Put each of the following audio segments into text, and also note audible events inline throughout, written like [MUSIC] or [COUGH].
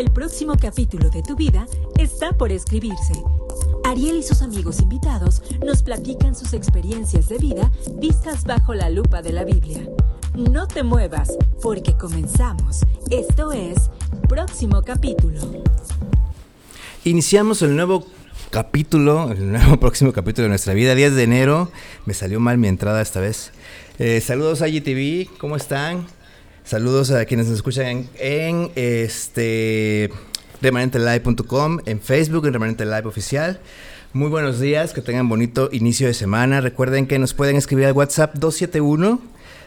El próximo capítulo de tu vida está por escribirse. Ariel y sus amigos invitados nos platican sus experiencias de vida vistas bajo la lupa de la Biblia. No te muevas, porque comenzamos. Esto es Próximo Capítulo. Iniciamos el nuevo capítulo, el nuevo [LAUGHS] próximo capítulo de nuestra vida, 10 de enero. Me salió mal mi entrada esta vez. Eh, saludos a IGTV, ¿cómo están? Saludos a quienes nos escuchan en, en este remanentelive.com, en Facebook, en Remanente Live Oficial. Muy buenos días, que tengan bonito inicio de semana. Recuerden que nos pueden escribir al WhatsApp 271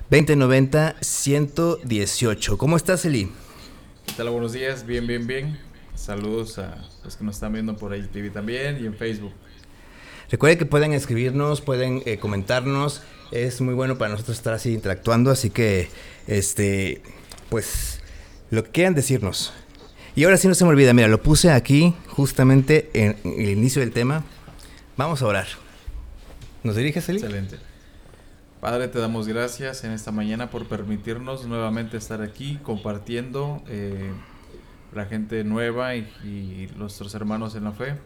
2090 118. ¿Cómo estás, Eli? ¿Qué tal? Buenos días, bien, bien, bien. Saludos a los que nos están viendo por IGTV también y en Facebook. Recuerden que pueden escribirnos, pueden eh, comentarnos. Es muy bueno para nosotros estar así interactuando, así que, este, pues, lo que quieran decirnos. Y ahora sí no se me olvida, mira, lo puse aquí justamente en el inicio del tema. Vamos a orar. ¿Nos diriges, Eli? Excelente. Padre, te damos gracias en esta mañana por permitirnos nuevamente estar aquí compartiendo eh, la gente nueva y, y nuestros hermanos en la fe.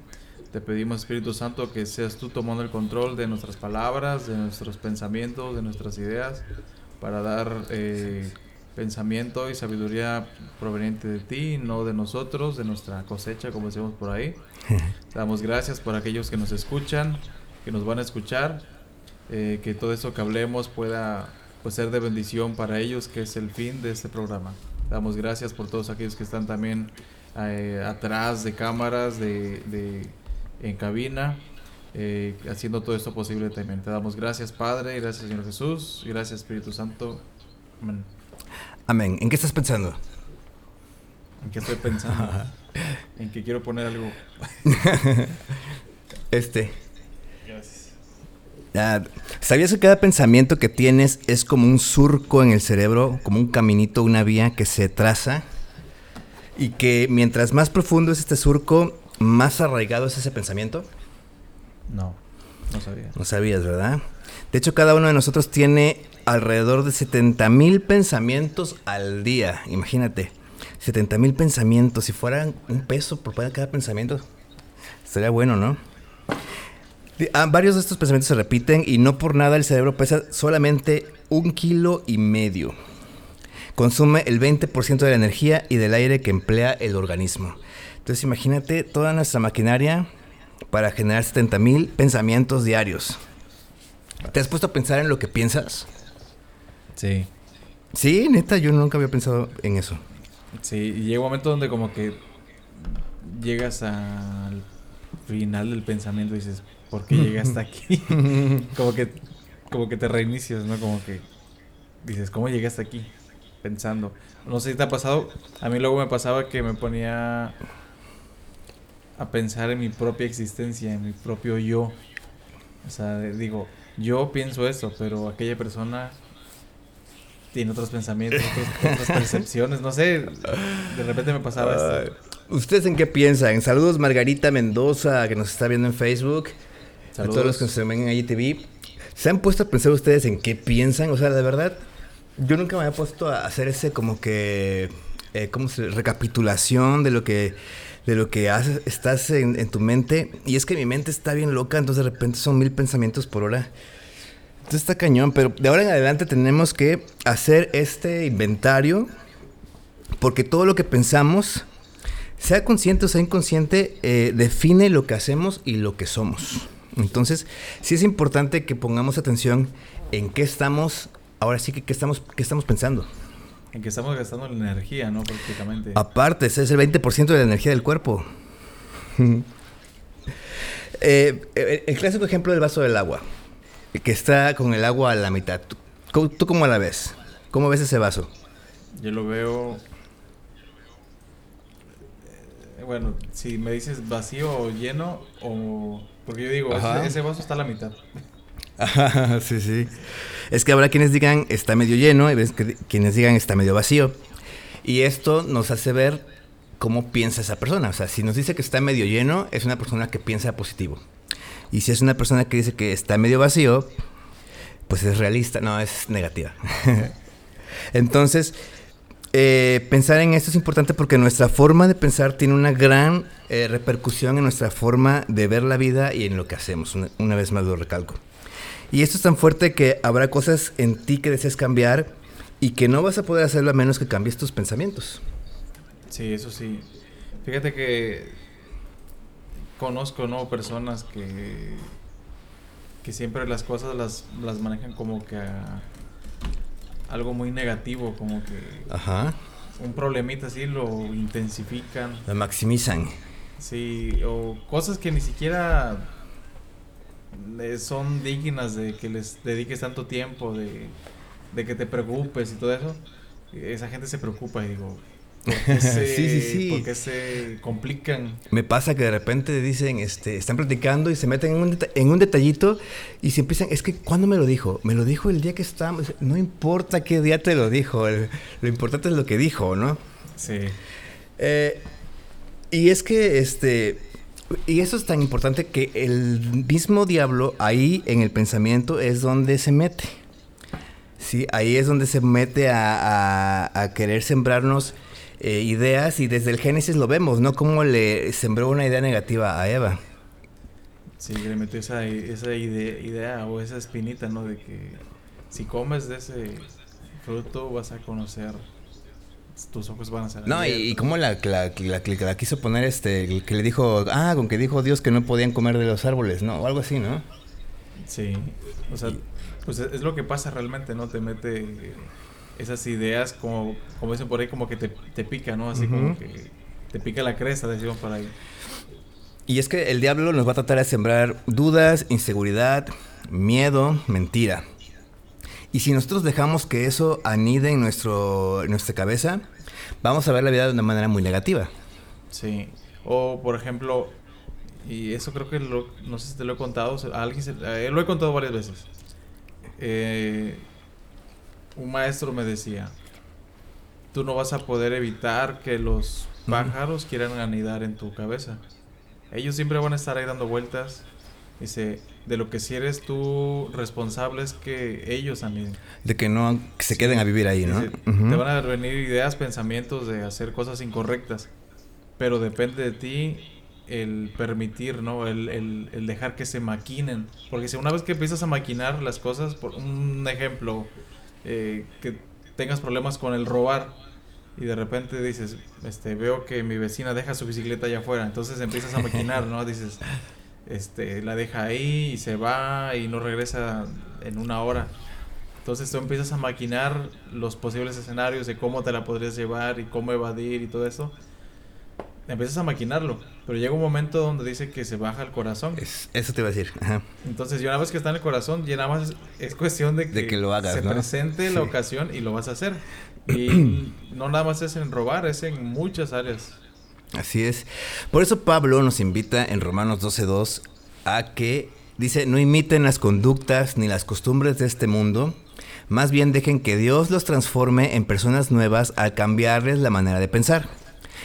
Te pedimos, Espíritu Santo, que seas tú tomando el control de nuestras palabras, de nuestros pensamientos, de nuestras ideas, para dar eh, pensamiento y sabiduría proveniente de ti, no de nosotros, de nuestra cosecha, como decimos por ahí. [LAUGHS] Te damos gracias por aquellos que nos escuchan, que nos van a escuchar, eh, que todo eso que hablemos pueda pues, ser de bendición para ellos, que es el fin de este programa. Te damos gracias por todos aquellos que están también eh, atrás de cámaras, de, de en cabina, eh, haciendo todo esto posible también. Te damos gracias, Padre, gracias, Señor Jesús, y gracias, Espíritu Santo. Amén. Amén. ¿En qué estás pensando? ¿En qué estoy pensando? [LAUGHS] en que quiero poner algo. [LAUGHS] Este. Gracias. ah, ¿Sabías que cada pensamiento que tienes es como un surco en el cerebro, como un caminito, una vía que se traza? Y que mientras más profundo es este surco, más arraigado es ese pensamiento. No, no sabía. No sabías, ¿verdad? De hecho, cada uno de nosotros tiene alrededor de 70 mil pensamientos al día. Imagínate, 70 mil pensamientos. Si fueran un peso por cada pensamiento, estaría bueno, ¿no? Ah, varios de estos pensamientos se repiten y no por nada el cerebro pesa solamente un kilo y medio. Consume el 20% de la energía y del aire que emplea el organismo. Entonces imagínate toda nuestra maquinaria para generar 70 mil pensamientos diarios. ¿Te has puesto a pensar en lo que piensas? Sí. Sí, neta, yo nunca había pensado en eso. Sí, y llega un momento donde como que llegas al final del pensamiento y dices, ¿por qué llegué hasta aquí? [LAUGHS] como que como que te reinicias, ¿no? Como que dices, ¿cómo llegué hasta aquí? Pensando. No sé si te ha pasado, a mí luego me pasaba que me ponía a pensar en mi propia existencia, en mi propio yo. O sea, digo, yo pienso esto, pero aquella persona tiene otros pensamientos, otros- [LAUGHS] otras percepciones, no sé, de repente me pasaba esto. ¿Ustedes en qué piensan? Saludos Margarita Mendoza, que nos está viendo en Facebook. A todos los que nos ven en IGTV. ¿Se han puesto a pensar ustedes en qué piensan? O sea, de verdad, yo nunca me había puesto a hacer ese como que, eh, ¿cómo se Recapitulación de lo que, de lo que haces, estás en, en tu mente. Y es que mi mente está bien loca, entonces de repente son mil pensamientos por hora. Entonces está cañón, pero de ahora en adelante tenemos que hacer este inventario porque todo lo que pensamos, sea consciente o sea inconsciente, eh, define lo que hacemos y lo que somos. Entonces, sí es importante que pongamos atención en qué estamos, ahora sí que qué estamos, qué estamos pensando. En que estamos gastando la energía, ¿no? Prácticamente. Aparte, ese es el 20% de la energía del cuerpo. [LAUGHS] Eh, el, el clásico ejemplo del vaso del agua, que está con el agua a la mitad. ¿Tú, tú cómo la ves? ¿Cómo ves ese vaso? Yo lo veo. eh, Bueno, si me dices vacío o lleno, o. Porque yo digo, ese vaso está a la mitad. [LAUGHS] Sí, sí. Es que habrá quienes digan está medio lleno y ves que quienes digan está medio vacío. Y esto nos hace ver cómo piensa esa persona. O sea, si nos dice que está medio lleno, es una persona que piensa positivo. Y si es una persona que dice que está medio vacío, pues es realista, no, es negativa. [LAUGHS] Entonces, eh, pensar en esto es importante porque nuestra forma de pensar tiene una gran eh, repercusión en nuestra forma de ver la vida y en lo que hacemos. Una, una, vez más lo recalco. Y esto es tan fuerte que habrá cosas en ti que desees cambiar y que no vas a poder hacerlo a menos que cambies tus pensamientos. Sí, eso sí. Fíjate que conozco ¿no? personas que, que siempre las cosas las, las manejan como que a algo muy negativo, como que Ajá. un problemita así lo intensifican. Lo maximizan. Sí, o cosas que ni siquiera son dignas de que les dediques tanto tiempo, de, de que te preocupes y todo eso. Esa gente se preocupa y digo, ¿por qué [LAUGHS] se, sí, sí, sí. ¿por qué se complican? Me pasa que de repente dicen, este, están platicando y se meten en un, en un detallito y se empiezan, es que ¿cuándo me lo dijo? Me lo dijo el día que estábamos, no importa qué día te lo dijo, el- lo importante es lo que dijo, ¿no? Sí, Eh, y es que, este, y eso es tan importante que el mismo diablo ahí en el pensamiento es donde se mete. Sí, ahí es donde se mete a, a- querer sembrarnos eh, ideas y desde el Génesis lo vemos, ¿no? Como le sembró una idea negativa a Eva. sí, le metió esa, esa ide- idea o esa espinita, ¿no? De que si comes de ese fruto vas a conocer, tus ojos van a ser No, y, cómo la, la, la- quiso poner este, el que le dijo, ah, con que dijo Dios que no podían comer de los árboles, ¿no? O algo así, ¿no? Sí, o sea, pues es, lo que pasa realmente, ¿no? Te mete esas ideas como, como dicen por ahí, como que te, te pica, ¿no? Así como que te pica la cresta, decimos por ahí. Y es que el diablo nos va a tratar de sembrar dudas, inseguridad, miedo, mentira. Y si nosotros dejamos que eso anide en, nuestro, en nuestra cabeza, vamos a ver la vida de una manera muy negativa. Sí, o por ejemplo, y eso creo que lo, no sé si te lo he contado, a alguien se- lo he contado varias veces. Eh, un maestro me decía, tú no vas a poder evitar que los pájaros quieran anidar en tu cabeza. Ellos siempre van a estar ahí dando vueltas. Dice, de lo que si eres tú responsable es que ellos aniden. De que no que se queden a vivir ahí, ¿no? Dice, Ujú. Te van a venir ideas, pensamientos de hacer cosas incorrectas. Pero depende de ti el permitir, ¿no? El, el- el dejar que se maquinen. Porque si una vez que empiezas a maquinar las cosas, por un ejemplo, eh, que tengas problemas con el robar y de repente dices, este, veo que mi vecina deja su bicicleta allá afuera, entonces empiezas a maquinar, ¿no? [LAUGHS] Dices, este, la deja ahí y se va y no regresa en una hora. Entonces tú empiezas a maquinar los posibles escenarios de cómo te la podrías llevar y cómo evadir y todo eso. Empiezas a maquinarlo, pero llega un momento donde dice que se baja el corazón. Es- eso te iba a decir. Ajá. Entonces, ya una vez que está en el corazón, ya nada más es, es cuestión de que, De que lo hagas, se ¿no? presente Sí. la ocasión y lo vas a hacer. Y [CLEARS THROAT] no nada más es en robar, es en muchas áreas. Así es. Por eso Pablo nos invita en Romanos 12.2 a que, dice, no imiten las conductas ni las costumbres de este mundo, más bien dejen que Dios los transforme en personas nuevas al cambiarles la manera de pensar.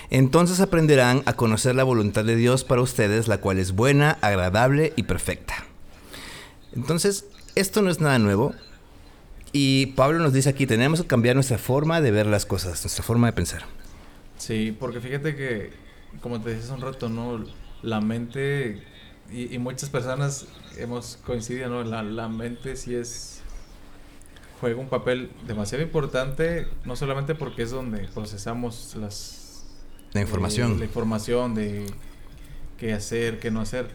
Entonces aprenderán a conocer la voluntad de Dios para ustedes, la cual es buena, agradable y perfecta. Entonces, esto no es nada nuevo. Y Pablo nos dice aquí, tenemos que cambiar nuestra forma de ver las cosas, nuestra forma de pensar. Sí, porque fíjate que, como te decía hace un rato, ¿no? La mente, y, y muchas personas hemos coincidido, ¿no? La, la mente sí es, juega un papel demasiado importante, no solamente porque es donde procesamos las... La información. eh, la información de qué hacer, qué no hacer.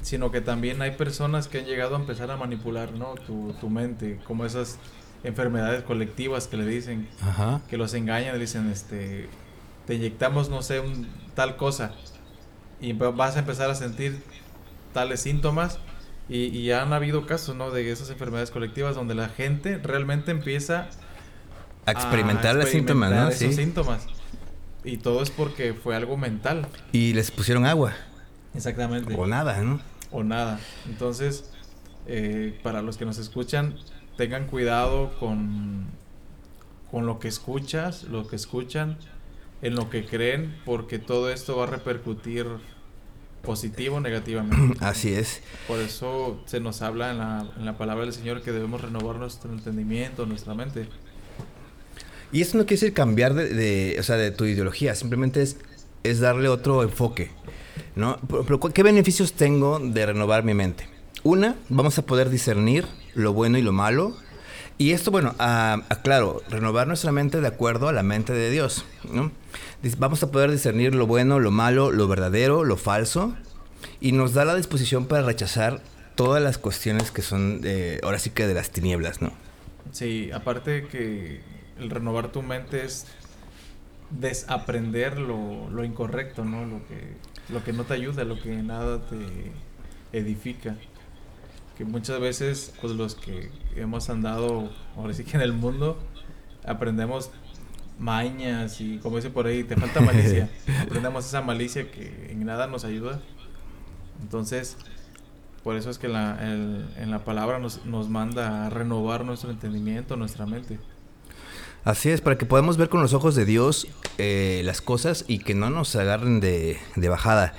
Sino que también hay personas que han llegado a empezar a manipular, ¿no? Tu, tu mente, como esas enfermedades colectivas que le dicen, Ajá. que los engañan, le dicen, este, te inyectamos, no sé, un, tal cosa, y va- vas a empezar a sentir tales síntomas, y, y han habido casos, ¿no? De esas enfermedades colectivas donde la gente realmente empieza A experimentar los síntomas, ¿no? Experimentar esos Sí. síntomas. Y todo es porque fue algo mental. Y les pusieron agua. Exactamente. O nada, ¿no? o nada. Entonces, eh, para los que nos escuchan, tengan cuidado con, con lo que escuchas, lo que escuchan, en lo que creen, porque todo esto va a repercutir positivo o negativamente. [CLEARS THROAT] Así es. Por eso se nos habla en la, en la palabra del Señor que debemos renovar nuestro entendimiento, nuestra mente. Y eso no quiere decir cambiar de, o sea, de tu ideología, simplemente es, es darle otro enfoque. ¿no? Pero, ¿qué beneficios tengo de renovar mi mente? Una, vamos a poder discernir lo bueno y lo malo. Y esto, bueno, a, claro, renovar nuestra mente de acuerdo a la mente de Dios. ¿no? Vamos a poder discernir lo bueno, lo malo, lo verdadero, lo falso. Y nos da la disposición para rechazar todas las cuestiones que son, ahora sí que de las tinieblas, ¿no? Sí, aparte que el renovar tu mente es desaprender lo, lo incorrecto, ¿no? Lo que, lo que no te ayuda, lo que nada te edifica. Que muchas veces, pues los que hemos andado, ahora sí que en el mundo, aprendemos mañas y como dice por ahí, te falta malicia. [LAUGHS] aprendemos esa malicia que en nada nos ayuda. Entonces, por eso es que la, en la palabra nos, nos manda a renovar nuestro entendimiento, nuestra mente. Así es, para que podamos ver con los ojos de Dios eh, las cosas y que no nos agarren de, bajada.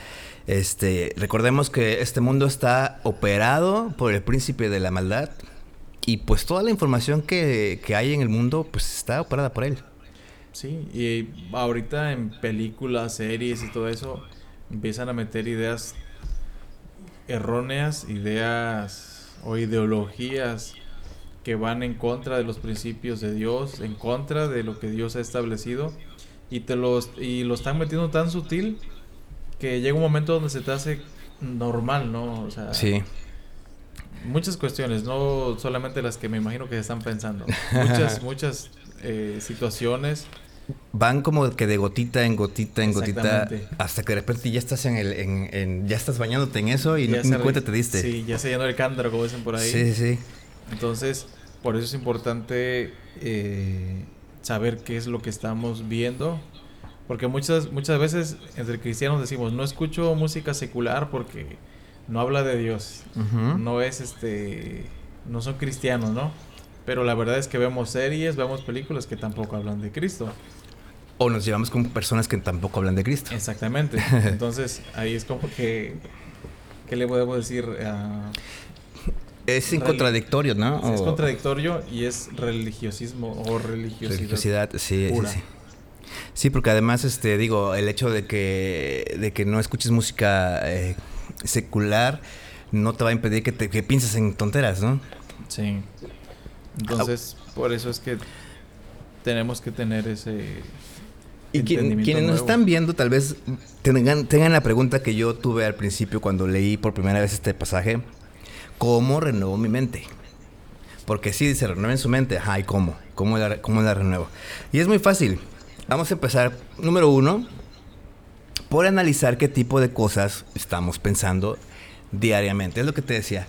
Este, recordemos que este mundo está operado por el príncipe de la maldad y pues toda la información que, que hay en el mundo pues está operada por él. Sí, y ahorita en películas, series y todo eso empiezan a meter ideas erróneas, ideas o ideologías que van en contra de los principios de Dios, en contra de lo que Dios ha establecido y te los y lo están metiendo tan sutil que llega un momento donde se te hace normal, ¿no? O sea, sí. Muchas cuestiones, no solamente las que me imagino que se están pensando. Muchas, [LAUGHS] muchas eh, situaciones. Van como que de gotita en gotita en gotita hasta que de repente ya estás en el en, ya estás bañándote en eso y, ni cuenta te diste. Sí, ya se llenó el cántaro como dicen por ahí. Sí, sí. Entonces, por eso es importante eh, saber qué es lo que estamos viendo. Porque muchas, muchas veces entre cristianos decimos, no escucho música secular porque no habla de Dios. No es este. No son cristianos, ¿no? Pero la verdad es que vemos series, vemos películas que tampoco hablan de Cristo. O nos llevamos con personas que tampoco hablan de Cristo. Exactamente. [LAUGHS] Entonces, ahí es como que. ¿Qué le podemos decir? es contradictorio, ¿no? Es contradictorio y es religiosismo o religiosidad. Religiosidad, sí, sí, sí. Porque además, este, digo, el hecho de que, de que no escuches música eh, secular no te va a impedir que, te, que pienses en tonteras, ¿no? Sí. Entonces, por eso es que tenemos que tener ese... Y quienes nos están viendo tal vez tengan, tengan la pregunta que yo tuve al principio cuando leí por primera vez este pasaje ¿Cómo renuevo mi mente? Porque si dice renueven su mente, ajá, ¿y cómo? ¿Cómo la, ¿Cómo la renuevo? Y es muy fácil. Vamos a empezar, número uno, por analizar qué tipo de cosas estamos pensando diariamente. Es lo que te decía.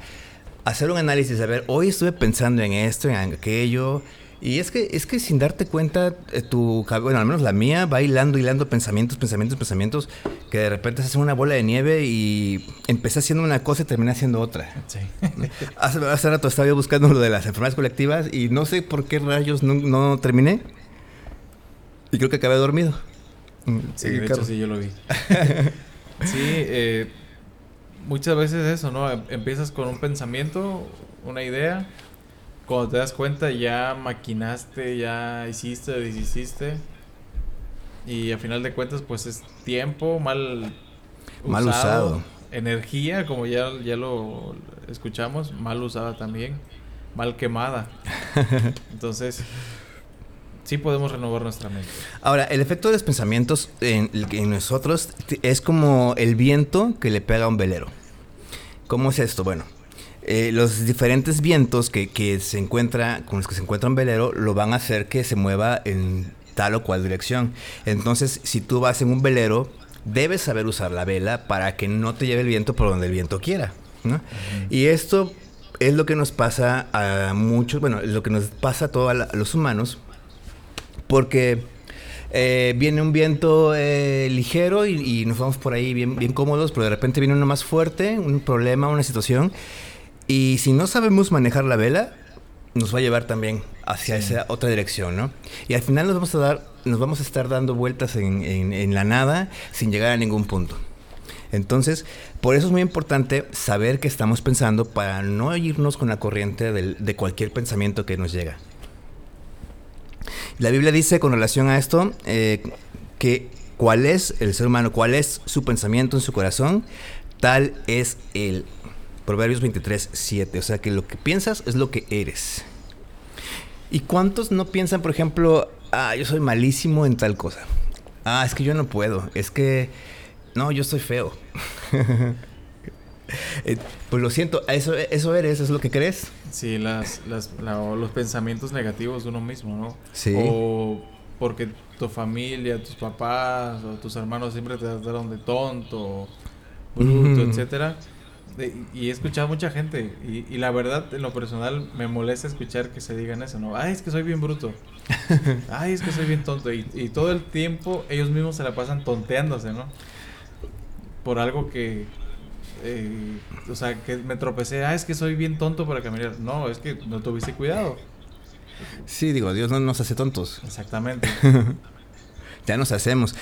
Hacer un análisis, a ver, hoy estuve pensando en esto, en aquello, y es que, es que sin darte cuenta, eh, tu bueno, al menos la mía, va hilando, hilando pensamientos, pensamientos, pensamientos, que de repente se hace una bola de nieve y empecé haciendo una cosa y terminé haciendo otra. Sí. [LAUGHS] hace, hace, rato estaba yo buscando lo de las enfermedades colectivas y no sé por qué rayos no, terminé. Y creo que acabé dormido. Sí, de hecho sí, yo lo vi. [LAUGHS] sí, eh, muchas veces eso, ¿no? Empiezas con un pensamiento, una idea cuando te das cuenta ya maquinaste, ya hiciste, deshiciste. Y a final de cuentas pues es tiempo mal, mal usado. Energía, como ya, ya lo escuchamos, mal usada también. Mal quemada. [LAUGHS] Entonces, sí podemos renovar nuestra mente. Ahora, el efecto de los pensamientos en, en, nosotros es como el viento que le pega a un velero. ¿Cómo es esto? Bueno, eh, los diferentes vientos que, que, se encuentra, con los que se encuentra un velero, lo van a hacer que se mueva en tal o cual dirección. Entonces, si tú vas en un velero, debes saber usar la vela para que no te lleve el viento por donde el viento quiera. Y esto es lo que nos pasa a muchos, bueno, lo que nos pasa a todos los humanos, porque eh, viene un viento eh, ligero y, y, nos vamos por ahí bien, bien cómodos, pero de repente viene uno más fuerte, un problema, una situación, y si no sabemos manejar la vela, nos va a llevar también hacia esa otra dirección, ¿no? Y al final nos vamos a dar, nos vamos a estar dando vueltas en, en, la nada sin llegar a ningún punto. Entonces, por eso es muy importante saber qué estamos pensando para no irnos con la corriente de cualquier pensamiento que nos llega. La Biblia dice con relación a esto eh, que cuál es el ser humano, cuál es su pensamiento en su corazón, tal es el Proverbios 23, 7. O sea que lo que piensas es lo que eres. ¿Y cuántos no piensan, por ejemplo, ah, yo soy malísimo en tal cosa? Ah, es que yo no puedo. Es que, no, yo soy feo. [LAUGHS] Eh, pues lo siento, eso, eso eres, es lo que crees. Sí, las, las, los pensamientos negativos de uno mismo, ¿no? Sí. O porque tu familia, tus papás o tus hermanos siempre te trataron de tonto, bruto, etcétera. Y he escuchado a mucha gente y, y, la verdad en lo personal me molesta escuchar que se digan eso, ¿no? Ay, es que soy bien bruto. [LAUGHS] Ay, es que soy bien tonto. Y, y todo el tiempo ellos mismos se la pasan tonteándose, ¿no? Por algo que, eh, o sea, que me tropecé, ah, es que soy bien tonto para caminar. No, es que no tuviste cuidado. Sí, digo, Dios no nos hace tontos. Exactamente. [LAUGHS] ya nos hacemos.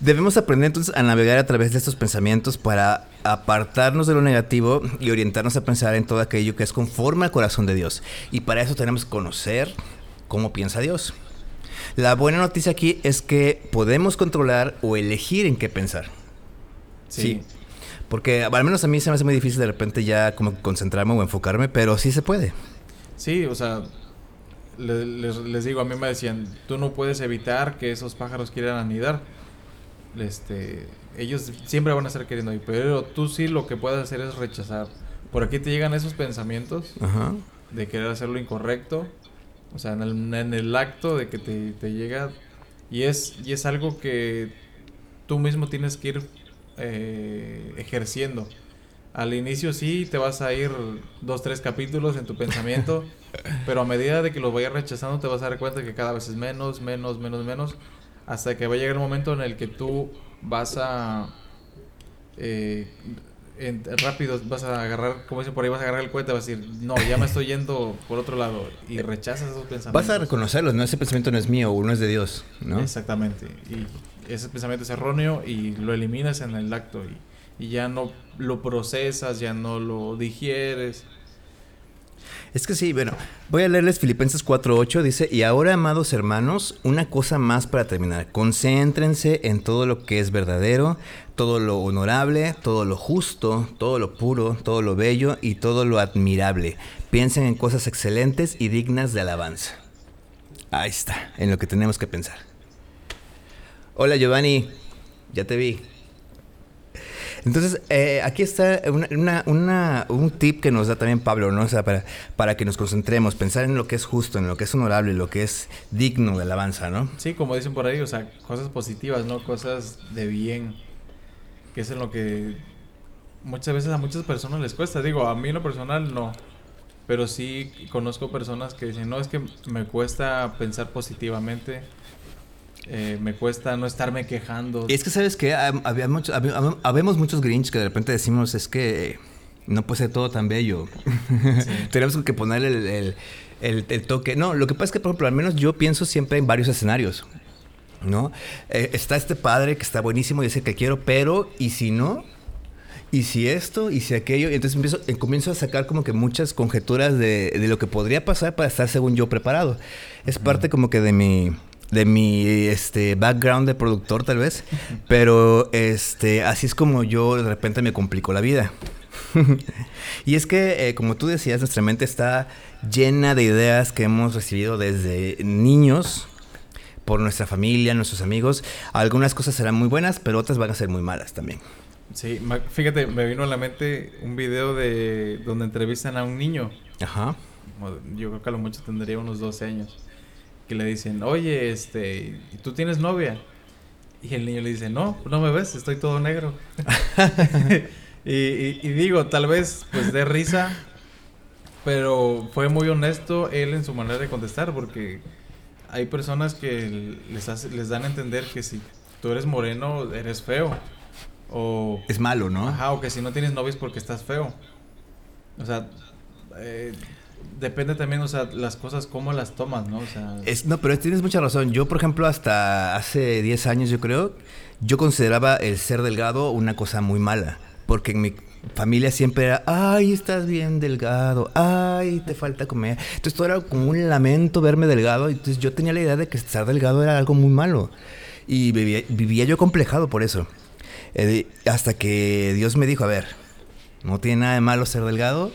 Debemos aprender entonces a navegar a través de estos pensamientos para apartarnos de lo negativo y orientarnos a pensar en todo aquello que es conforme al corazón de Dios. Y para eso tenemos que conocer cómo piensa Dios. La buena noticia aquí es que podemos controlar o elegir en qué pensar. Sí. Porque al menos a mí se me hace muy difícil de repente ya como concentrarme o enfocarme, pero sí se puede. Sí, o sea, les, les, digo, a mí me decían, tú no puedes evitar que esos pájaros quieran anidar. Este, ellos siempre van a estar queriendo ir, pero tú sí lo que puedes hacer es rechazar. Por aquí te llegan esos pensamientos de querer hacer lo incorrecto, o sea, en el, en el acto de que te, te, llega, y es, y es algo que tú mismo tienes que ir eh, ejerciendo. Al inicio sí te vas a ir dos, tres capítulos en tu pensamiento, [LAUGHS] pero a medida de que los vayas rechazando te vas a dar cuenta que cada vez es menos, menos, menos, menos, hasta que va a llegar el momento en el que tú vas a... Eh, rápido vas a agarrar, como dicen por ahí, vas a agarrar el cohete, vas a decir, no, ya me estoy yendo por otro lado y rechazas esos pensamientos. Vas a reconocerlos, no, ese pensamiento no es mío o no es de Dios, ¿no? Exactamente. Y ese pensamiento es erróneo y lo eliminas en el acto y, y ya no lo procesas, ya no lo digieres. Es que sí, bueno, voy a leerles Filipenses 4.8, dice, y ahora, amados hermanos, una cosa más para terminar, concéntrense en todo lo que es verdadero, todo lo honorable, todo lo justo, todo lo puro, todo lo bello y todo lo admirable. Piensen en cosas excelentes y dignas de alabanza. Ahí está, en lo que tenemos que pensar. Hola Giovanni, ya te vi. Entonces, eh, aquí está un tip que nos da también Pablo, ¿no? O sea, para, para que nos concentremos, pensar en lo que es justo, en lo que es honorable, en lo que es digno de alabanza, ¿no? Sí, como dicen por ahí, o sea, cosas positivas, ¿no? Cosas de bien, que es en lo que muchas veces a muchas personas les cuesta. Digo, a mí en lo personal no. Pero sí conozco personas que dicen, no, es que me cuesta pensar positivamente eh, me cuesta no estarme quejando. Y es que, ¿sabes que Había mucho, habemos muchos Grinch que de repente decimos, es que no puede ser todo tan bello. [LAUGHS] Tenemos que poner el, toque. No, lo que pasa es que, por ejemplo, al menos yo pienso siempre en varios escenarios. ¿No? Eh, está este padre que está buenísimo y dice que quiero, pero ¿y si no? ¿Y si esto? ¿Y si aquello? Y entonces empiezo, eh, comienzo a sacar como que muchas conjeturas de, de, lo que podría pasar para estar según yo preparado. Es parte como que de mi de mi este background de productor tal vez, pero este así es como yo de repente me complico la vida. [LAUGHS] y es que, eh, como tú decías, nuestra mente está llena de ideas que hemos recibido desde niños, por nuestra familia, nuestros amigos. Algunas cosas serán muy buenas, pero otras van a ser muy malas también. Sí, fíjate, me vino a la mente un video de donde entrevistan a un niño. Ajá. Yo creo que a lo mucho tendría unos 12 años que le dicen, oye, este, ¿tú tienes novia? Y el niño le dice, no, no me ves, estoy todo negro. [LAUGHS] [LAUGHS] y, digo, tal vez pues de risa, pero fue muy honesto él en su manera de contestar, porque hay personas que les, les dan a entender que si tú eres moreno, eres feo. O, es malo, ¿no? Ajá, o que si no tienes novia es porque estás feo. O sea, eh, depende también, o sea, las cosas, cómo las tomas, ¿no? O sea... No, pero tienes mucha razón. Yo, por ejemplo, hasta hace 10 años, yo creo, yo consideraba el ser delgado una cosa muy mala. Porque en mi familia siempre era, ay, estás bien delgado, ay, te falta comer. Entonces todo era como un lamento verme delgado. Entonces yo tenía la idea de que estar delgado era algo muy malo. Y vivía, yo complejado por eso. Eh, hasta que Dios me dijo, a ver, no tiene nada de malo ser delgado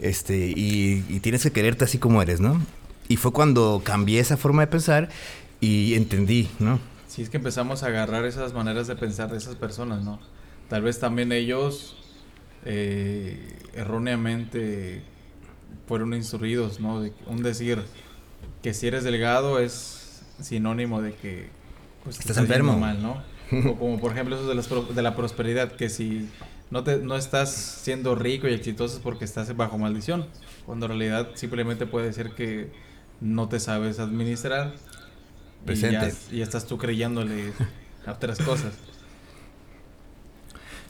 este, y, y tienes que quererte así como eres, ¿no? Y fue cuando cambié esa forma de pensar y entendí, ¿no? Sí, es que empezamos a agarrar esas maneras de pensar de esas personas, ¿no? Tal vez también ellos eh, erróneamente fueron instruidos, ¿no? De un decir que si eres delgado es sinónimo de que pues, estás, enfermo mal, ¿no? [LAUGHS] O como por ejemplo eso de, las, de la prosperidad, que si no, te, no estás siendo rico y exitoso es porque estás bajo maldición, cuando en realidad simplemente puede ser que no te sabes administrar Presente. Y, ya, estás tú creyéndole a otras cosas.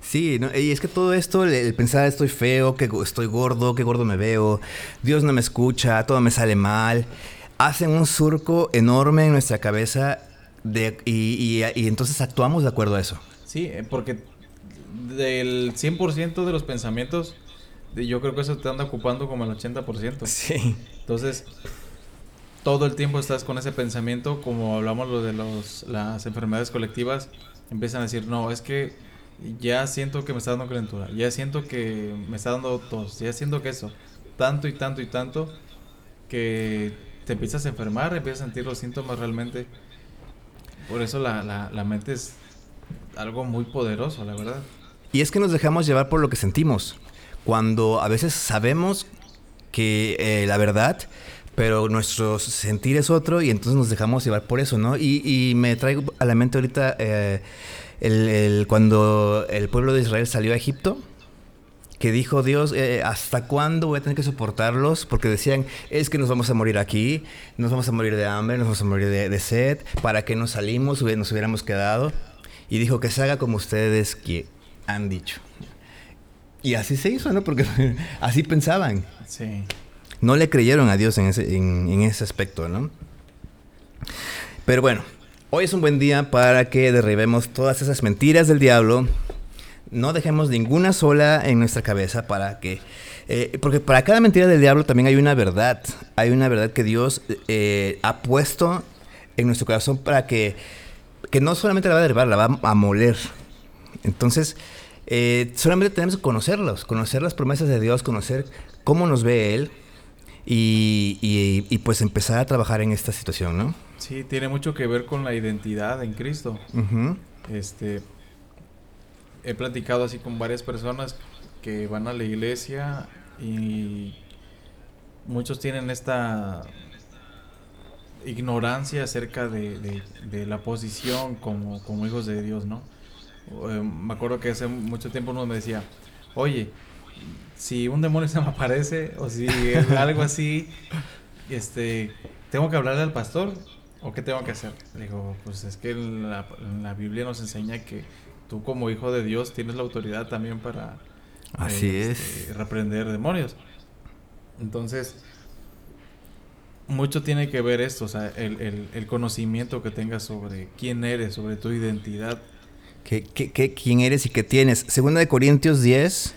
Sí, y es que todo esto, el, pensar estoy feo, que estoy gordo, que gordo me veo, Dios no me escucha, todo me sale mal, hacen un surco enorme en nuestra cabeza de, y, y, entonces actuamos de acuerdo a eso. Sí, eh, porque del 100% de los pensamientos, yo creo que eso te anda ocupando como el 80%. Sí. Entonces, todo el tiempo estás con ese pensamiento, como hablamos lo de los, las enfermedades colectivas, empiezan a decir, no, es que ya siento que me está dando calentura, ya siento que me está dando tos, ya siento que eso, tanto y tanto y tanto, que te empiezas a enfermar, empiezas a sentir los síntomas realmente. Por eso la, la, la mente es algo muy poderoso, la verdad. Y es que nos dejamos llevar por lo que sentimos, cuando a veces sabemos que eh, la verdad pero nuestro sentir es otro y entonces nos dejamos llevar por eso, ¿no? Y, me traigo a la mente ahorita eh, el, cuando el pueblo de Israel salió a Egipto, que dijo Dios, eh, ¿hasta cuándo voy a tener que soportarlos? Porque decían, es que nos vamos a morir aquí, nos vamos a morir de hambre, nos vamos a morir de, sed, ¿para qué nos salimos? Nos hubiéramos quedado. Y dijo que se haga como ustedes que han dicho. Y así se hizo, ¿no? Porque [LAUGHS] así pensaban. Sí no le creyeron a Dios en ese, en, ese aspecto, ¿no? Pero bueno, hoy es un buen día para que derribemos todas esas mentiras del diablo. No dejemos ninguna sola en nuestra cabeza para que... Eh, porque para cada mentira del diablo también hay una verdad. Hay una verdad que Dios eh, ha puesto en nuestro corazón para que, que no solamente la va a derribar, la va a moler. Entonces, eh, solamente tenemos que conocerlos, conocer las promesas de Dios, conocer cómo nos ve Él, y, pues empezar a trabajar en esta situación, ¿no? Sí, tiene mucho que ver con la identidad en Cristo. Este, he platicado así con varias personas que van a la iglesia y muchos tienen esta ignorancia acerca de, la posición como, como, hijos de Dios, ¿no? Eh, me acuerdo que hace mucho tiempo uno me decía, oye, si un demonio se me aparece o si [LAUGHS] algo así, este, ¿tengo que hablarle al pastor o qué tengo que hacer? Le digo, pues es que la, la Biblia nos enseña que tú como hijo de Dios tienes la autoridad también para Así este, es. reprender demonios. Entonces, mucho tiene que ver esto, o sea, el, el, conocimiento que tengas sobre quién eres, sobre tu identidad. ¿Qué, qué, quién eres y qué tienes? Segunda de Corintios 10,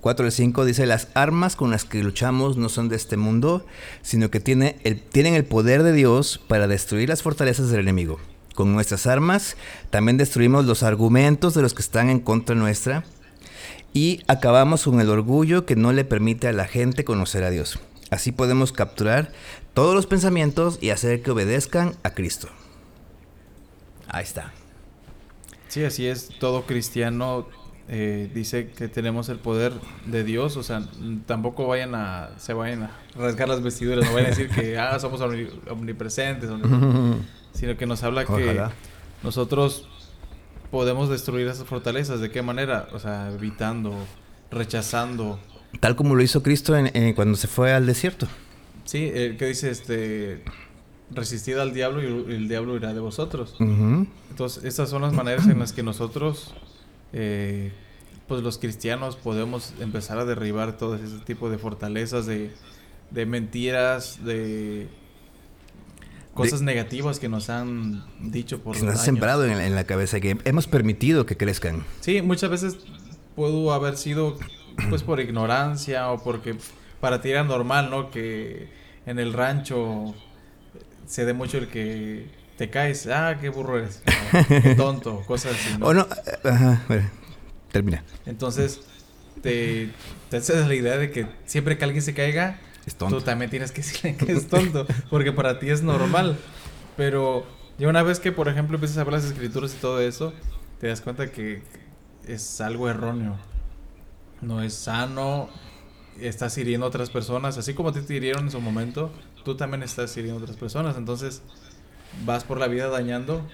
4 al 5 dice, las armas con las que luchamos no son de este mundo, sino que tiene tienen el poder de Dios para destruir las fortalezas del enemigo. Con nuestras armas también destruimos los argumentos de los que están en contra nuestra y acabamos con el orgullo que no le permite a la gente conocer a Dios. Así podemos capturar todos los pensamientos y hacer que obedezcan a Cristo. Ahí está. Sí, así es. Todo cristiano eh, dice que tenemos el poder de Dios, o sea, tampoco vayan a, se vayan a rasgar las vestiduras, no vayan a decir que [LAUGHS] ah, somos omnipresentes, sino que nos habla que nosotros podemos destruir esas fortalezas, ¿de qué manera? O sea, evitando, rechazando. Tal como lo hizo Cristo cuando se fue al desierto. Sí, eh, que dice, este, resistid al diablo y el diablo irá de vosotros. Entonces, estas son las maneras en las que nosotros eh, pues los cristianos podemos empezar a derribar todo ese tipo de fortalezas, de, mentiras, de cosas negativas que nos han dicho por que nos han sembrado en, la cabeza que hemos permitido que crezcan sí muchas veces puedo haber sido pues por ignorancia o porque para ti era normal, ¿no? Que en el rancho se dé mucho el que te caes, ah, qué burro eres, qué [LAUGHS] tonto, cosas así. O no, ajá, termina. Entonces, te, te haces la idea de que siempre que alguien se caiga, tú también tienes que [LAUGHS] decirle que es tonto, porque para ti es normal. Pero ya una vez que, por ejemplo, empiezas a ver las escrituras y todo eso, te das cuenta que es algo erróneo. No es sano, estás hiriendo a otras personas, así como te hirieron en su momento, tú también estás hiriendo a otras personas. Entonces, vas por la vida dañando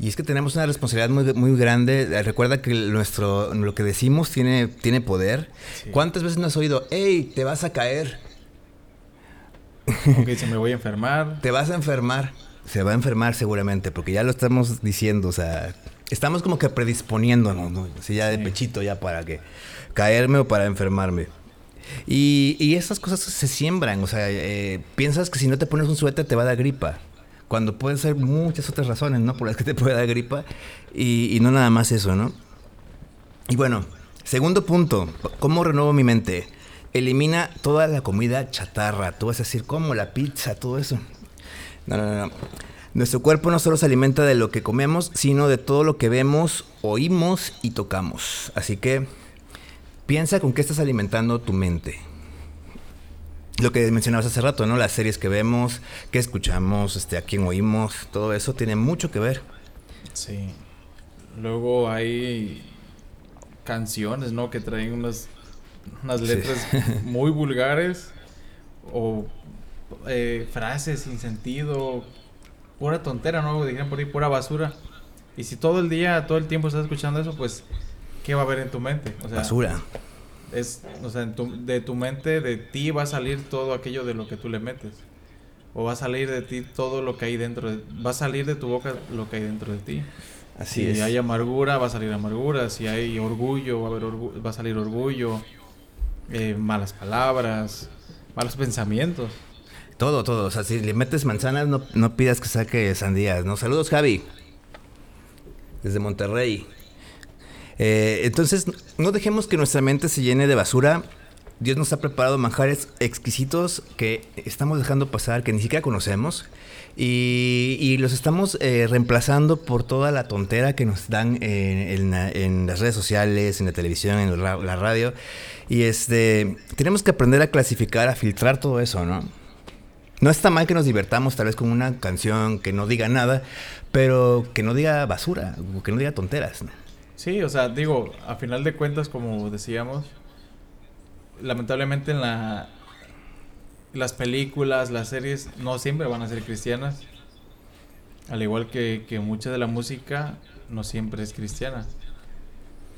y es que tenemos una responsabilidad muy, muy grande. Recuerda que nuestro, lo que decimos tiene, tiene poder. ¿Cuántas veces no has oído, hey, te vas a caer? Ok, se me voy a enfermar. [LAUGHS] te vas a enfermar. Se va a enfermar seguramente, porque ya lo estamos diciendo. O sea, estamos como que predisponiéndonos, ¿no? Así ya de pechito, ya para que caerme o para enfermarme. Y, y esas cosas se siembran. O sea, eh, piensas que si no te pones un suéter te va a dar gripa cuando pueden ser muchas otras razones, ¿no? Por las que te [LAUGHS] puede dar gripa y, no nada más eso, ¿no? Y bueno, segundo punto, ¿cómo renuevo mi mente? Elimina toda la comida chatarra. Tú vas a decir, ¿cómo? La pizza, todo eso. No, no, no. Nuestro cuerpo no solo se alimenta de lo que comemos, sino de todo lo que vemos, oímos y tocamos. Así que piensa con qué estás alimentando tu mente lo que mencionabas hace rato, ¿no? Las series que vemos, que escuchamos, este, a quién oímos, todo eso tiene mucho que ver. Sí. Luego hay canciones, ¿no? Que traen unas, unas letras [LAUGHS] muy vulgares o eh, frases sin sentido, pura tontera, ¿no? Dijeron por ahí, pura basura. Y si todo el día, todo el tiempo estás escuchando eso, pues, ¿qué va a haber en tu mente? basura es, o sea, de tu mente, de ti va a salir todo aquello de lo que tú le metes. O va a salir de ti todo lo que hay dentro de, va a salir de tu boca lo que hay dentro de ti. Así si es. hay amargura, va a salir amargura. Si hay orgullo, va a, haber va a salir orgullo. Eh, malas palabras, malos pensamientos. Todo, todo. O sea, si le metes manzanas, no, no pidas que saque sandías, ¿no? Saludos, Javi. Desde Monterrey. Eh, entonces, no dejemos que nuestra mente se llene de basura. Dios nos ha preparado manjares exquisitos que estamos dejando pasar, que ni siquiera conocemos. Y, los estamos eh, reemplazando por toda la tontera que nos dan en, las redes sociales, en la televisión, en la, radio. Y este, tenemos que aprender a clasificar, a filtrar todo eso, ¿no? No está mal que nos divertamos tal vez con una canción que no diga nada, pero que no diga basura, que no diga tonteras. ¿no? Sí, o sea, digo, a final de cuentas, como decíamos, lamentablemente en la las películas, las series no siempre van a ser cristianas. Al igual que, que mucha de la música no siempre es cristiana.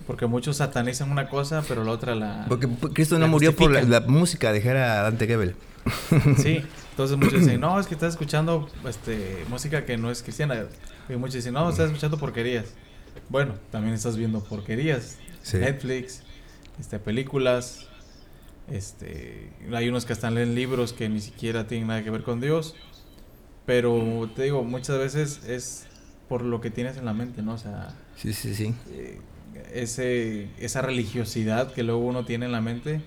Porque muchos satanizan una cosa, pero la otra la. Porque Cristo no murió por la, música, dijera Dante Gebel. Sí, [LAUGHS] entonces muchos dicen, no, es que estás escuchando este, música que no es cristiana. Y muchos dicen, no, estás escuchando porquerías. Bueno, también estás viendo porquerías. Netflix, este, películas. Este, hay unos que están leyendo libros que ni siquiera tienen nada que ver con Dios. Pero te digo, muchas veces es por lo que tienes en la mente, ¿no? O sea, sí, sí, sí. Eh, ese, esa religiosidad que luego uno tiene en la mente,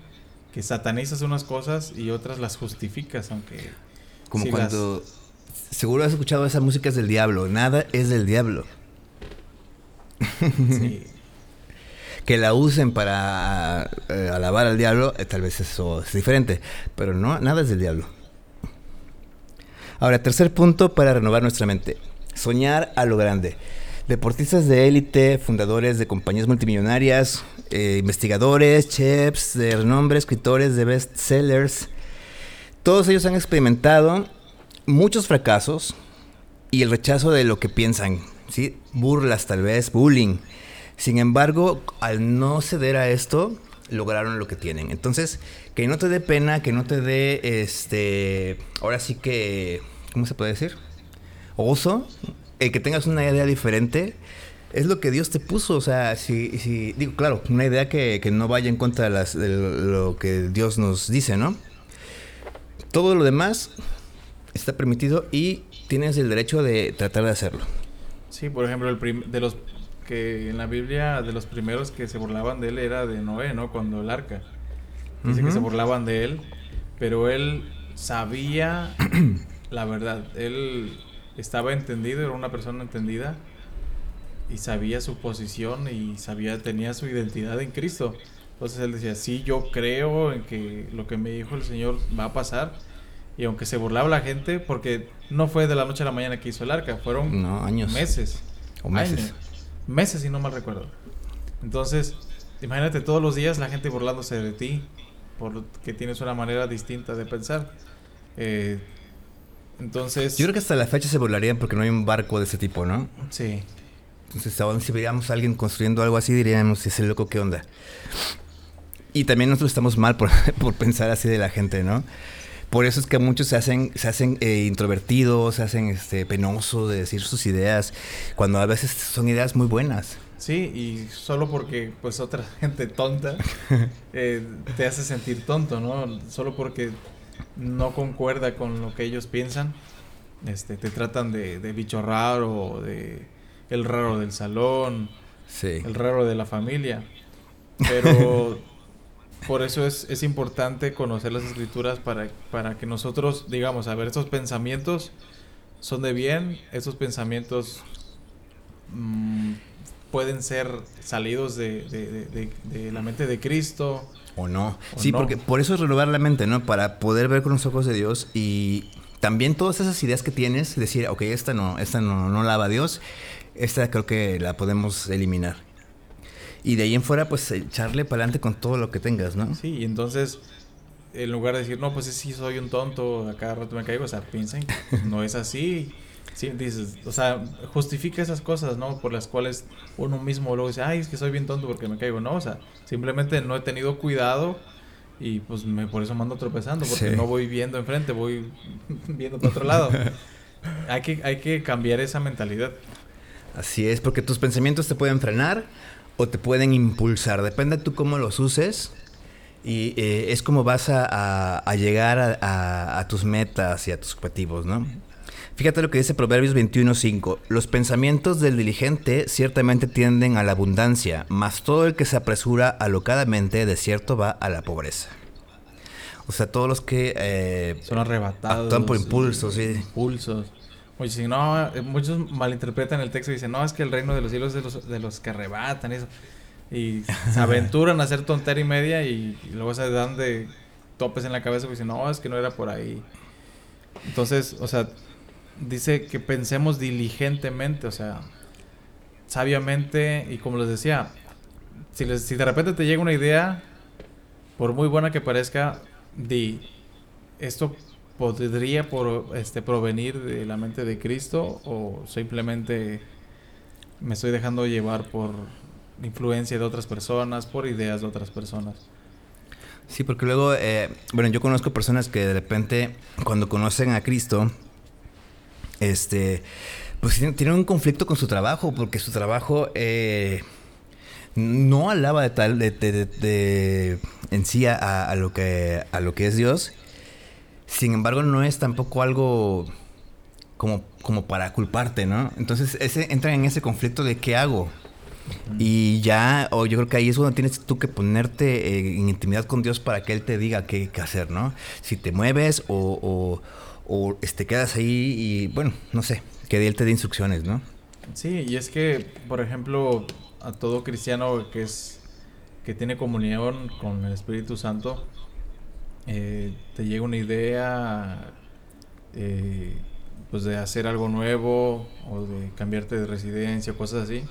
que satanizas unas cosas y otras las justificas, aunque... Como cuando... Seguro has escuchado esa música es del diablo, nada es del diablo. [LAUGHS] que la usen para eh, alabar al diablo, eh, tal vez eso es diferente, pero no, nada es del diablo. Ahora, tercer punto para renovar nuestra mente. Soñar a lo grande. Deportistas de élite, fundadores de compañías multimillonarias, eh, investigadores, chefs de renombre, escritores de bestsellers, todos ellos han experimentado muchos fracasos y el rechazo de lo que piensan, ¿sí? Burlas tal vez, bullying. Sin embargo, al no ceder a esto, lograron lo que tienen. Entonces, que no te dé pena, que no te dé, este, ahora sí que, ¿cómo se puede decir? Oso, el que tengas una idea diferente, es lo que Dios te puso. O sea, si, si digo, claro, una idea que, no vaya en contra de, de lo que Dios nos dice, ¿no? Todo lo demás está permitido y tienes el derecho de tratar de hacerlo. Sí, por ejemplo, el de los que en la Biblia de los primeros que se burlaban de él era de Noé, ¿no? Cuando el arca. Dice que se burlaban de él, pero él sabía [CLEARS THROAT] la verdad. Él estaba entendido, era una persona entendida y sabía su posición y sabía tenía su identidad en Cristo. Entonces él decía, sí, yo creo en que lo que me dijo el Señor va a pasar. Y aunque se burlaba la gente, porque no fue de la noche a la mañana que hizo el arca, fueron años. meses. O meses. Meses, si no mal recuerdo. Entonces, imagínate todos los días la gente burlándose de ti, porque tienes una manera distinta de pensar. Eh, entonces... Yo creo que hasta la fecha se burlarían porque no hay un barco de ese tipo, ¿no? Sí. Entonces, aún si veíamos a alguien construyendo algo así, diríamos, ese loco, ¿qué onda? Y también nosotros estamos mal por, [LAUGHS] por pensar así de la gente, ¿no? Por eso es que muchos se hacen, se hacen eh, introvertidos, se hacen este, penosos de decir sus ideas, cuando a veces son ideas muy buenas. Sí, y solo porque pues otra [LAUGHS] gente tonta [LAUGHS] eh, te hace sentir tonto, ¿no? Solo porque no concuerda con lo que ellos piensan, este, te tratan de, de bicho raro, de el raro del salón, sí. el raro de la familia. [LAUGHS] Pero por eso es, es, importante conocer las escrituras para, para que nosotros digamos, a ver, estos pensamientos son de bien, estos pensamientos mmm, pueden ser salidos de, de, de, de, la mente de Cristo. O no. O sí, no. porque por eso es renovar la mente, ¿no? Para poder ver con los ojos de Dios y también todas esas ideas que tienes, decir, ok, esta no, esta no, no la va a Dios, esta creo que la podemos eliminar. Y de ahí en fuera, pues echarle para adelante con todo lo que tengas, ¿no? Sí, y entonces, en lugar de decir, no, pues sí, soy un tonto, a cada rato me caigo, o sea, piensen, [LAUGHS] no es así. Sí, dices, o sea, justifica esas cosas, ¿no? Por las cuales uno mismo luego dice, ay, es que soy bien tonto porque me caigo. No, o sea, simplemente no he tenido cuidado y pues me, por eso me ando tropezando, porque sí. no voy viendo enfrente, voy [LAUGHS] viendo para otro lado. [LAUGHS] hay, que, hay que cambiar esa mentalidad. Así es, porque tus pensamientos te pueden frenar o te pueden impulsar. Depende tú cómo los uses. Y eh, es como vas a, a, a llegar a, tus metas y a tus objetivos, ¿no? Fíjate lo que dice Proverbios 21.5. Los pensamientos del diligente ciertamente tienden a la abundancia, mas todo el que se apresura alocadamente de cierto va a la pobreza. O sea, todos los que... Eh, Son arrebatados. Actúan por impulsos, sí. Impulsos. Oye, si no, muchos malinterpretan el texto y dicen, no, es que el reino de los cielos es de los, de los que arrebatan eso. Y [LAUGHS] se aventuran a hacer tontería y media y, y, luego se dan de topes en la cabeza y dicen, no, es que no era por ahí. Entonces, o sea, dice que pensemos diligentemente, o sea, sabiamente y como les decía, si, les, si de repente te llega una idea, por muy buena que parezca, di, esto podría por, este, provenir de la mente de Cristo o simplemente me estoy dejando llevar por influencia de otras personas, por ideas de otras personas. Sí, porque luego, eh, bueno, yo conozco personas que de repente cuando conocen a Cristo, este, pues tienen un conflicto con su trabajo, porque su trabajo eh, no alaba de tal, de, de, de, en sí a, a, lo que, a lo que es Dios. Sin embargo, no es tampoco algo como, como para culparte, ¿no? Entonces, ese, entra en ese conflicto de qué hago. Y ya, o yo creo que ahí es cuando tienes tú que ponerte eh, en intimidad con Dios para que Él te diga qué, qué hacer, ¿no? Si te mueves o, o, o este, quedas ahí y, bueno, no sé, que Él te dé instrucciones, ¿no? Sí, y es que, por ejemplo, a todo cristiano que es que tiene comunión con el Espíritu Santo, eh, te llega una idea eh, pues de hacer algo nuevo o de cambiarte de residencia, cosas así.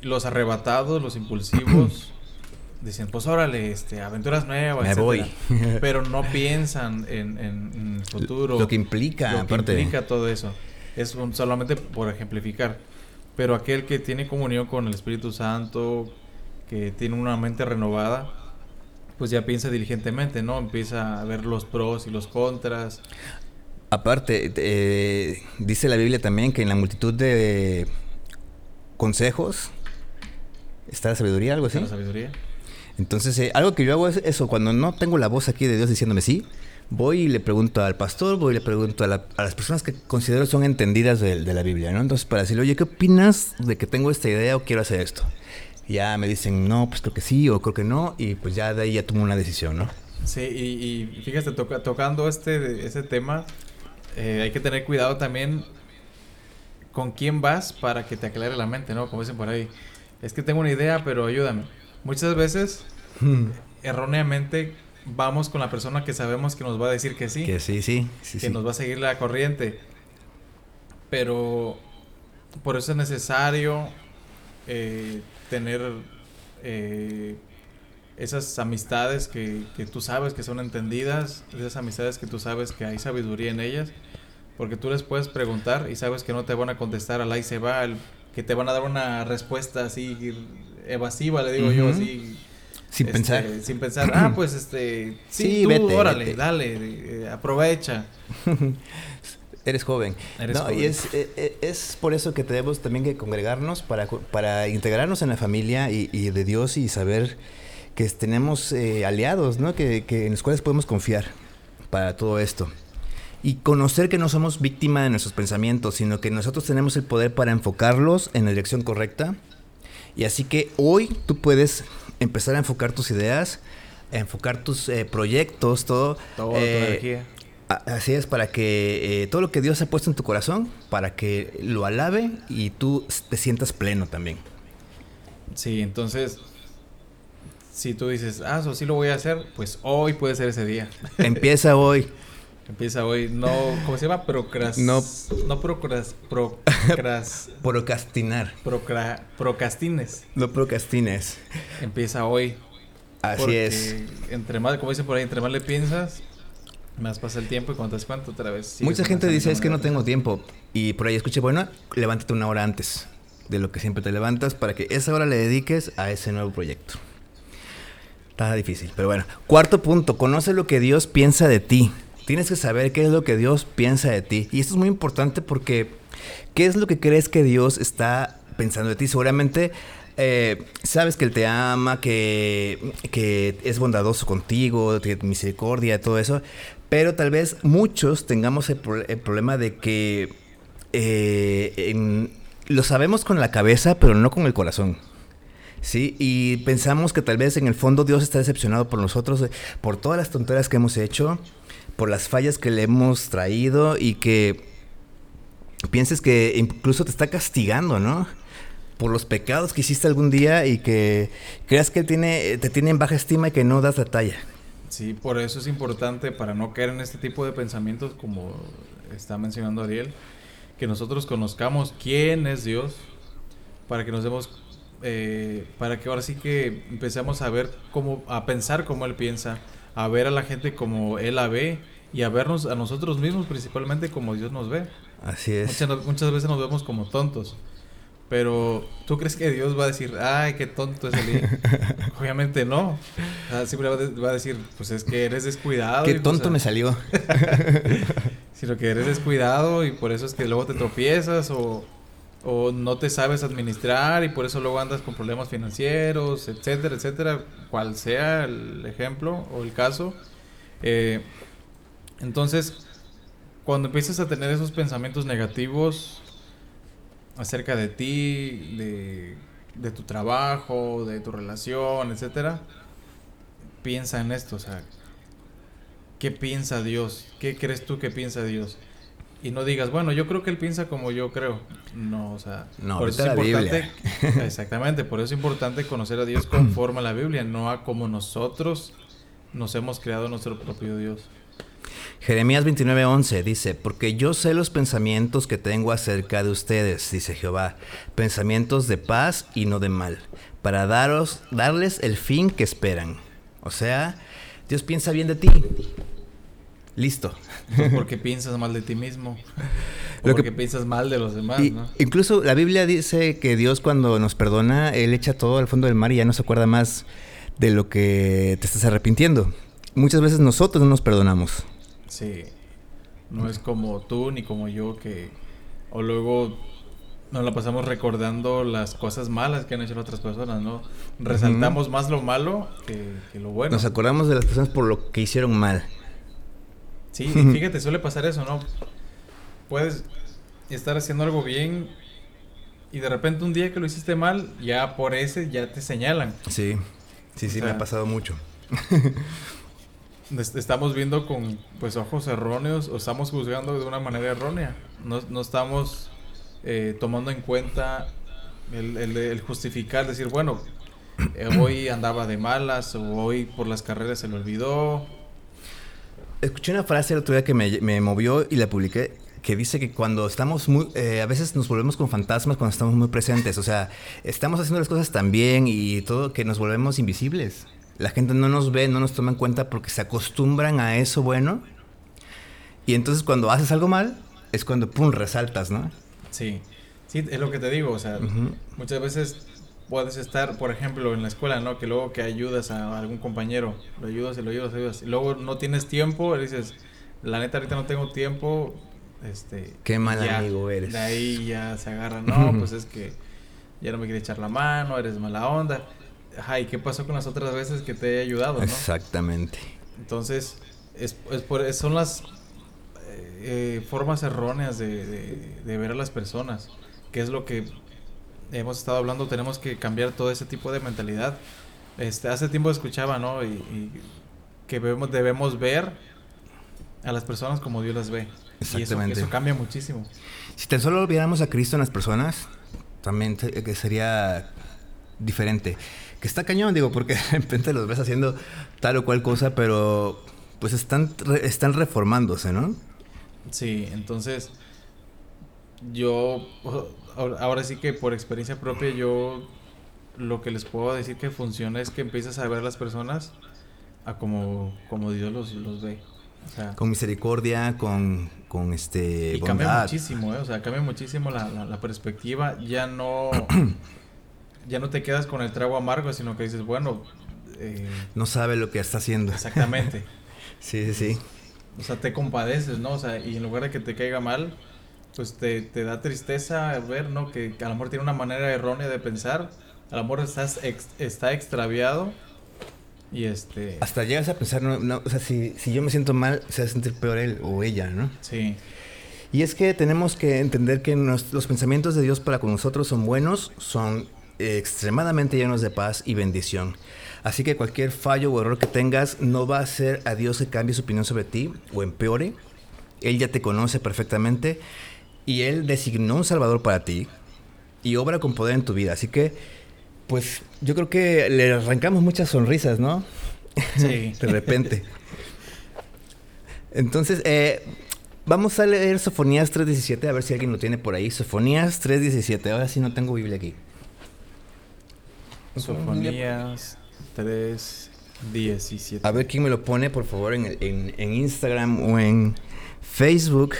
Los arrebatados, los impulsivos, [CLEARS THROAT] dicen, pues órale, este, aventuras nuevas, Me voy. [LAUGHS] pero no piensan en, en, en, el futuro. Lo que implica, lo aparte. implica todo eso. Es un, solamente por ejemplificar. Pero aquel que tiene comunión con el Espíritu Santo, que tiene una mente renovada, pues ya piensa diligentemente, ¿no? Empieza a ver los pros y los contras. Aparte, eh, dice la Biblia también que en la multitud de consejos está la sabiduría, algo así. ¿Está la sabiduría? Entonces, eh, algo que yo hago es eso, cuando no tengo la voz aquí de Dios diciéndome sí, voy y le pregunto al pastor, voy y le pregunto a, las personas que considero son entendidas de, la Biblia, ¿no? Entonces, para decirle, oye, ¿qué opinas de que tengo esta idea o quiero hacer esto? Ya me dicen, no, pues creo que sí o creo que no, y pues ya de ahí ya tomo una decisión, ¿no? Sí, y, fíjate, tocando este, este tema, eh, hay que tener cuidado también con quién vas para que te aclare la mente, ¿no? Como dicen por ahí. Es que tengo una idea, pero ayúdame. Muchas veces, hmm. [LAUGHS] erróneamente, vamos con la persona que sabemos que nos va a decir que sí. Que sí, sí. que nos va a seguir la corriente. Pero por eso es necesario eh, tener eh, esas amistades que, que, tú sabes que son entendidas, esas amistades que tú sabes que hay sabiduría en ellas, porque tú les puedes preguntar y sabes que no te van a contestar al ahí se va, que te van a dar una respuesta así evasiva, le digo yo, así. Sin este, pensar. Sin pensar, ah, pues este, [CLEARS THROAT] sí, tú, órale, dale, eh, aprovecha. [LAUGHS] Eres joven. Y es, eh, eh, es, por eso que tenemos también que congregarnos para, para integrarnos en la familia y, de Dios y saber que tenemos eh, aliados, ¿no? Que, que, en los cuales podemos confiar para todo esto. Y conocer que no somos víctima de nuestros pensamientos, sino que nosotros tenemos el poder para enfocarlos en la dirección correcta. Y así que hoy tú puedes empezar a enfocar tus ideas, a enfocar tus proyectos, todo. Todo tu energía Así es, para que eh, todo lo que Dios ha puesto en tu corazón, para que lo alabe y tú te sientas pleno también. Sí, entonces, si tú dices, ah, eso sí lo voy a hacer, pues hoy puede ser ese día. [LAUGHS] Empieza hoy. Empieza hoy. No, ¿cómo se llama? Procras... No. No procras... Procras... [LAUGHS] procrastinar. Procra, procrastines. No procrastines. Empieza hoy. Así es. Entre más, como dicen por ahí, entre más le piensas, más pasa el tiempo y te cuánto otra vez. Mucha gente dice es que no tengo tiempo. Y por ahí escuché, bueno, levántate una hora antes de lo que siempre te levantas para que esa hora le dediques a ese nuevo proyecto. Está difícil, pero bueno. Cuarto punto, conoce lo que Dios piensa de ti. Tienes que saber qué es lo que Dios piensa de ti. Y esto es muy importante porque ¿qué es lo que crees que Dios está pensando de ti? Seguramente eh, sabes que Él te ama, que, que es bondadoso contigo, tiene misericordia, todo eso, pero tal vez muchos tengamos el, problema de que eh, lo sabemos con la cabeza, pero no con el corazón. ¿sí? Y pensamos que tal vez en el fondo Dios está decepcionado por nosotros, eh, por todas las tonterías que hemos hecho, por las fallas que le hemos traído y que pienses que incluso te está castigando, ¿no? Por los pecados que hiciste algún día y que creas que tiene, te tiene en baja estima y que no das la talla. Sí, por eso es importante para no caer en este tipo de pensamientos como está mencionando Ariel, que nosotros conozcamos quién es Dios, para que nos demos, eh, para que ahora sí que empecemos a ver cómo, a pensar como Él piensa, a ver a la gente como Él la ve y a vernos a nosotros mismos principalmente como Dios nos ve. Así es. Muchas, muchas veces nos vemos como tontos. Pero, ¿tú crees que Dios va a decir, ay, qué tonto es Eli? [LAUGHS] Obviamente no. siempre va a decir, pues es que eres descuidado. Qué tonto me salió. [LAUGHS] sino que eres descuidado y por eso es que luego te tropiezas o, o no te sabes administrar y por eso luego andas con problemas financieros, etcétera, etcétera, cual sea el ejemplo o el caso. Eh, entonces, cuando empiezas a tener esos pensamientos negativos, acerca de ti, de, tu trabajo, de tu relación, etcétera, piensa en esto, o sea, ¿qué piensa Dios? ¿Qué crees tú que piensa Dios? Y no digas, bueno, yo creo que él piensa como yo creo. No, o sea, por eso es importante. [LAUGHS] exactamente, por eso es importante conocer a Dios conforme a la Biblia, no a como nosotros nos hemos creado nuestro propio Dios. Jeremías 29:11 dice, porque yo sé los pensamientos que tengo acerca de ustedes, dice Jehová, pensamientos de paz y no de mal, para daros, darles el fin que esperan. O sea, Dios piensa bien de ti. Listo. porque piensas mal de ti mismo. [LAUGHS] O porque piensas mal de los demás, Incluso la Biblia dice que Dios cuando nos perdona, Él echa todo al fondo del mar y ya no se acuerda más de lo que te estás arrepintiendo. Muchas veces nosotros no nos perdonamos. Sí. No es como tú ni como yo que... O luego nos la pasamos recordando las cosas malas que han hecho otras personas, ¿no? Resaltamos más lo malo que, lo bueno. Nos acordamos de las personas por lo que hicieron mal. Sí, [LAUGHS] fíjate, suele pasar eso, ¿no? Puedes estar haciendo algo bien y de repente un día que lo hiciste mal, ya por ese ya te señalan. Sí, sí, sí, me ha pasado mucho. [LAUGHS] estamos viendo con pues ojos erróneos o estamos juzgando de una manera errónea. No, no estamos eh, tomando en cuenta el, justificar, decir, bueno, eh, hoy [CLEARS THROAT] andaba de malas o hoy por las carreras se lo olvidó. Escuché una frase el otro día que me, me movió y la publiqué que dice que cuando estamos muy, eh, a veces nos volvemos con fantasmas cuando estamos muy presentes, o sea, estamos haciendo las cosas tan bien y todo que nos volvemos invisibles. La gente no nos ve, no nos toma en cuenta porque se acostumbran a eso bueno. Y entonces cuando haces algo mal, es cuando, ¡pum!, resaltas, ¿no? Sí, sí, es lo que te digo, o sea, muchas veces puedes estar, por ejemplo, en la escuela, ¿no? Que luego que ayudas a algún compañero, lo ayudas y lo ayudas, lo ayudas, y luego no tienes tiempo, y dices, la neta ahorita no tengo tiempo, este... Qué mal amigo eres. De ahí ya se agarran, [LAUGHS] no, pues es que ya no me quiere echar la mano, eres mala onda. Ajá, ¿y qué pasó con las otras veces que te he ayudado, no? Exactamente. Entonces, es, es por, son las eh, formas erróneas de, ver a las personas, que es lo que hemos estado hablando, tenemos que cambiar todo ese tipo de mentalidad. Este, hace tiempo escuchaba, ¿no? Y, que debemos, debemos ver a las personas como Dios las ve. Exactamente. Y eso, cambia muchísimo. Si tan solo viéramos a Cristo en las personas, también que sería diferente. Que está cañón, digo, porque [LAUGHS] de repente los ves haciendo tal o cual cosa, pero pues están, están reformándose, ¿no? Sí, entonces yo ahora sí que por experiencia propia yo lo que les puedo decir que funciona es que empiezas a ver a las personas a como, como Dios los, los ve. con misericordia, con, con este y cambia muchísimo, ¿eh? o sea, cambia muchísimo la, la, perspectiva. Ya no [CLEARS THROAT] ya no te quedas con el trago amargo, sino que dices, bueno... Eh, no sabe lo que está haciendo. Exactamente. [LAUGHS] sí, sí, sí. O sea, te compadeces, ¿no? O sea, y en lugar de que te caiga mal, pues te, te da tristeza ver, ¿no? Que, a lo mejor tiene una manera errónea de pensar, a lo mejor estás está extraviado y este... Hasta llegas a pensar, no, o sea, si, si yo me siento mal, se va a sentir peor él o ella, ¿no? Sí. Y es que tenemos que entender que los pensamientos de Dios para con nosotros son buenos, son extremadamente llenos de paz y bendición. Así que cualquier fallo o error que tengas no va a hacer a Dios que cambie su opinión sobre ti o empeore. Él ya te conoce perfectamente y Él designó un Salvador para ti y obra con poder en tu vida. Así que, pues yo creo que le arrancamos muchas sonrisas, ¿no? Sí. [LAUGHS] de repente. Entonces, eh, vamos a leer Sofonías 3.17, a ver si alguien lo tiene por ahí. Sofonías 3.17, ahora sí no tengo Biblia aquí. Sofonías 3, 17. A ver quién me lo pone, por favor, en, en, Instagram o en Facebook.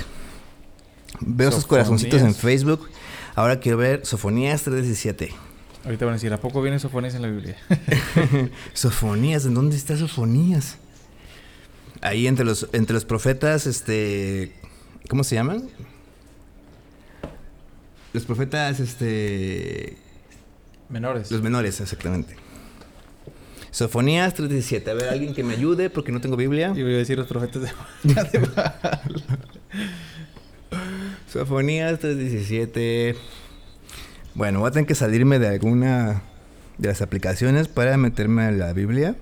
Veo esos corazoncitos en Facebook. Ahora quiero ver Sofonías 3.17. Ahorita van a decir, ¿a poco viene Sofonías en la Biblia? [LAUGHS] Sofonías, ¿en dónde está Sofonías? Ahí entre los, entre los profetas, este... ¿Cómo se llaman? Los profetas, este... Menores. Los menores, exactamente. Sofonías 3.17. A ver, alguien que me ayude porque no tengo Biblia. Y voy a decir los profetas de, [LAUGHS] Sofonías 3.17. Bueno, voy a tener que salirme de alguna de las aplicaciones para meterme a la Biblia.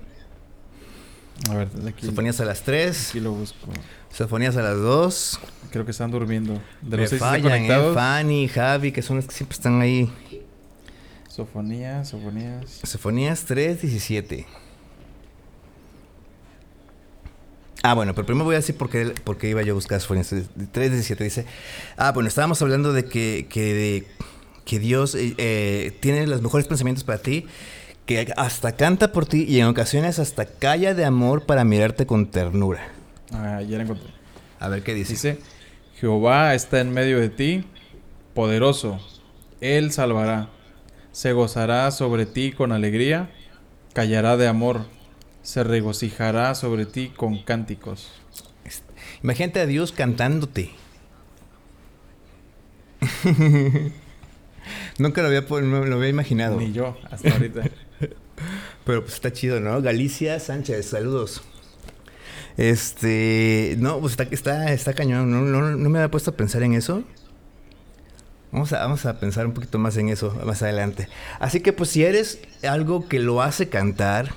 A ver, aquí. Sofonías a las 3. Aquí lo busco. Sofonías a las 2. Creo que están durmiendo. De los fallan, eh, Fanny, Javi, que son los que siempre están ahí Sofonías, Sofonías. Sofonías 3.17. Ah, bueno, pero primero voy a decir por qué, por qué iba yo a buscar Sofonías 3.17. Dice, ah, bueno, estábamos hablando de que, que, que Dios eh, eh, tiene los mejores pensamientos para ti, que hasta canta por ti y en ocasiones hasta calla de amor para mirarte con ternura. Ah, ya la encontré. A ver qué dice. Dice, Jehová está en medio de ti, poderoso, Él salvará se gozará sobre ti con alegría, callará de amor, se regocijará sobre ti con cánticos. Imagínate a Dios cantándote. [LAUGHS] Nunca lo había, lo había imaginado. Ni yo, hasta ahorita. [LAUGHS] Pero pues está chido, ¿no? Galicia Sánchez, saludos. Este, no, pues está, está, está cañón. No, no, no me había puesto a pensar en eso. Vamos a, vamos a pensar un poquito más en eso más adelante. Así que pues si eres algo que lo hace cantar,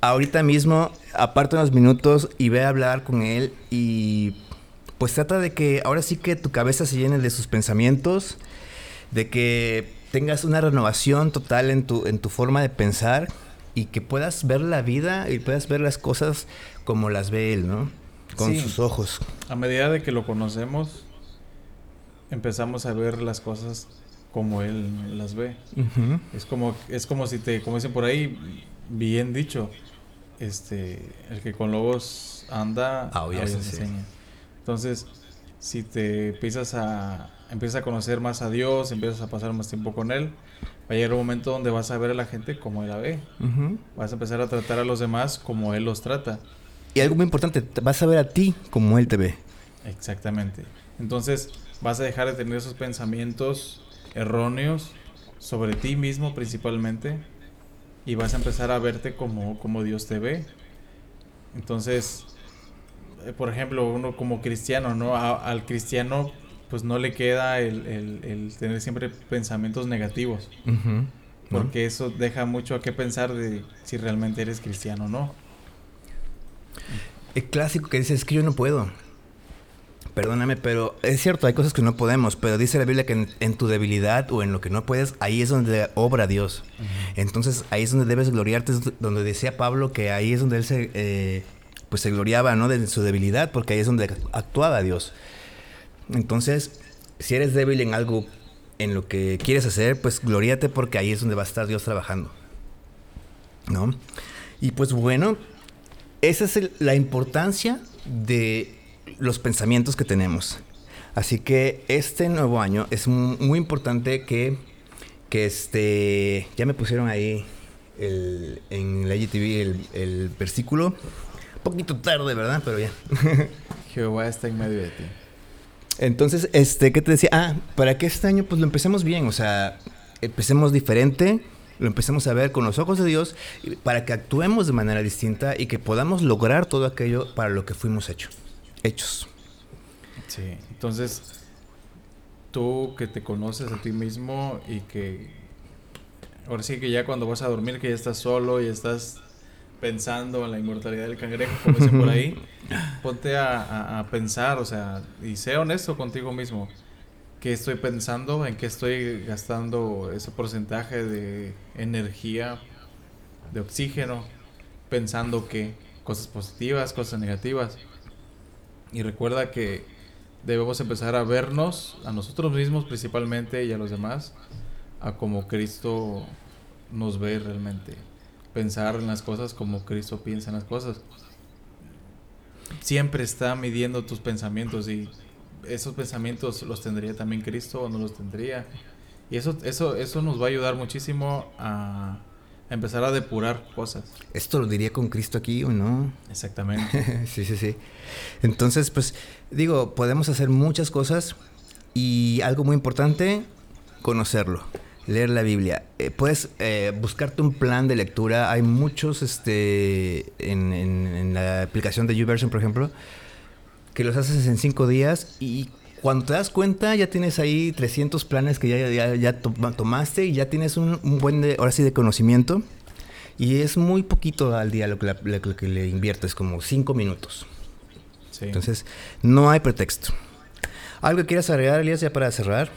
ahorita mismo aparte unos minutos y ve a hablar con él y pues trata de que ahora sí que tu cabeza se llene de sus pensamientos, de que tengas una renovación total en tu, en tu forma de pensar y que puedas ver la vida y puedas ver las cosas como las ve él, ¿no? Con sus ojos. A medida de que lo conocemos, empezamos a ver las cosas como él las ve. Es como es como si te como dicen por ahí bien dicho, este el que con lobos anda ah, se enseña. Entonces, si te empiezas a empiezas a conocer más a Dios, empiezas a pasar más tiempo con él, va a llegar un momento donde vas a ver a la gente como él la ve. Vas a empezar a tratar a los demás como él los trata. Y algo muy importante, vas a ver a ti como él te ve. Exactamente. Entonces, vas a dejar de tener esos pensamientos erróneos sobre ti mismo principalmente y vas a empezar a verte como, como Dios te ve. Entonces, eh, por ejemplo, uno como cristiano, ¿no? al cristiano pues no le queda el, tener siempre pensamientos negativos. Porque eso deja mucho a qué pensar de si realmente eres cristiano o no. El clásico que dice es que yo no puedo. Perdóname, pero es cierto, hay cosas que no podemos, pero dice la Biblia que en, tu debilidad o en lo que no puedes, ahí es donde obra Dios. Entonces ahí es donde debes gloriarte, donde decía Pablo que ahí es donde él se, eh, pues se gloriaba, ¿no? De su debilidad, porque ahí es donde actuaba Dios. Entonces, si eres débil en algo, en lo que quieres hacer, pues gloríate porque ahí es donde va a estar Dios trabajando. ¿No? Y pues bueno, esa es la importancia de los pensamientos que tenemos. Así que este nuevo año es muy importante que, que este, ya me pusieron ahí en la IGTV el, el versículo. Un poquito tarde, ¿verdad? Pero ya. [LAUGHS] Jehová está en medio de ti. Entonces, este, ¿qué te decía? Ah, para que este año pues lo empecemos bien, o sea, empecemos diferente, lo empecemos a ver con los ojos de Dios, para que actuemos de manera distinta y que podamos lograr todo aquello para lo que fuimos hechos hechos. Sí, entonces tú que te conoces a ti mismo y que ahora sí que ya cuando vas a dormir que ya estás solo y estás pensando en la inmortalidad del cangrejo, como dicen por ahí, [LAUGHS] ponte a, pensar, o sea, y sé honesto contigo mismo. ¿Qué estoy pensando? ¿En qué estoy gastando ese porcentaje de energía, de oxígeno? Pensando que cosas positivas, cosas negativas. Y recuerda que debemos empezar a vernos, a nosotros mismos principalmente y a los demás, a como Cristo nos ve realmente. Pensar en las cosas como Cristo piensa en las cosas. Siempre está midiendo tus pensamientos y esos pensamientos los tendría también Cristo o no los tendría. Y eso, eso, eso nos va a ayudar muchísimo a, empezar a depurar cosas. ¿Esto lo diría con Cristo aquí o no? Exactamente. [LAUGHS] sí, sí, sí. Entonces, pues digo, podemos hacer muchas cosas y algo muy importante, conocerlo. Leer la Biblia. Eh, puedes eh, buscarte un plan de lectura. Hay muchos este, en, en, la aplicación de YouVersion, por ejemplo, que los haces en cinco días y cuando te das cuenta, ya tienes ahí 300 planes que ya, ya, tomaste y ya tienes un, buen, de, ahora sí, de conocimiento. Y es muy poquito al día lo que, que le inviertes, como 5 minutos. Entonces, no hay pretexto. ¿Algo que quieras agregar, Elías, ya para cerrar?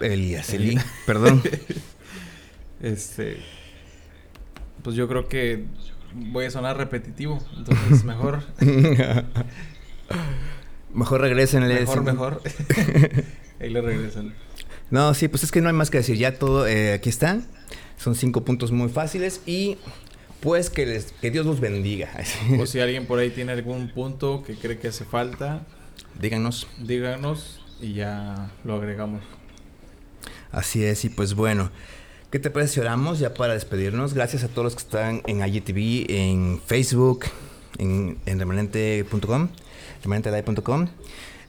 Elías, Elías, [LAUGHS] perdón. este. Pues yo creo que voy a sonar repetitivo, entonces mejor. [LAUGHS] Mejor regresen. Mejor, mejor. [LAUGHS] Ahí le regresan. No, sí, pues es que no hay más que decir. Ya todo eh, aquí está. Son cinco puntos muy fáciles y pues que, les, que Dios los bendiga. [LAUGHS] o si alguien por ahí tiene algún punto que cree que hace falta, díganos. Díganos y ya lo agregamos. Así es, y pues bueno. ¿Qué te parece si oramos ya para despedirnos? Gracias a todos los que están en IGTV, en Facebook, en, en remanente.com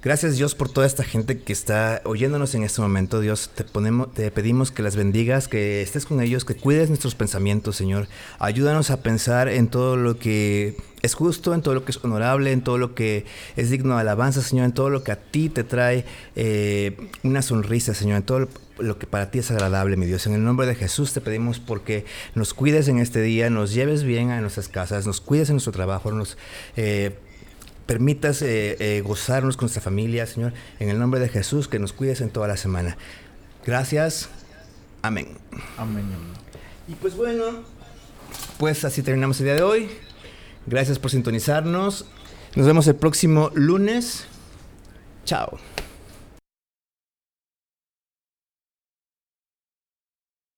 Gracias Dios por toda esta gente que está oyéndonos en este momento. Dios, te, ponemos, te pedimos que las bendigas, que estés con ellos, que cuides nuestros pensamientos, Señor. Ayúdanos a pensar en todo lo que es justo, en todo lo que es honorable, en todo lo que es digno de alabanza, Señor, en todo lo que a ti te trae eh, una sonrisa, Señor, en todo lo que para ti es agradable, mi Dios. En el nombre de Jesús te pedimos porque nos cuides en este día, nos lleves bien a nuestras casas, nos cuides en nuestro trabajo, nos... Eh, permitas eh, eh, gozarnos con nuestra familia, Señor, en el nombre de Jesús, que nos cuides en toda la semana. Gracias. Amén. Amén. Y pues bueno, pues así terminamos el día de hoy. Gracias por sintonizarnos. Nos vemos el próximo lunes. Chao.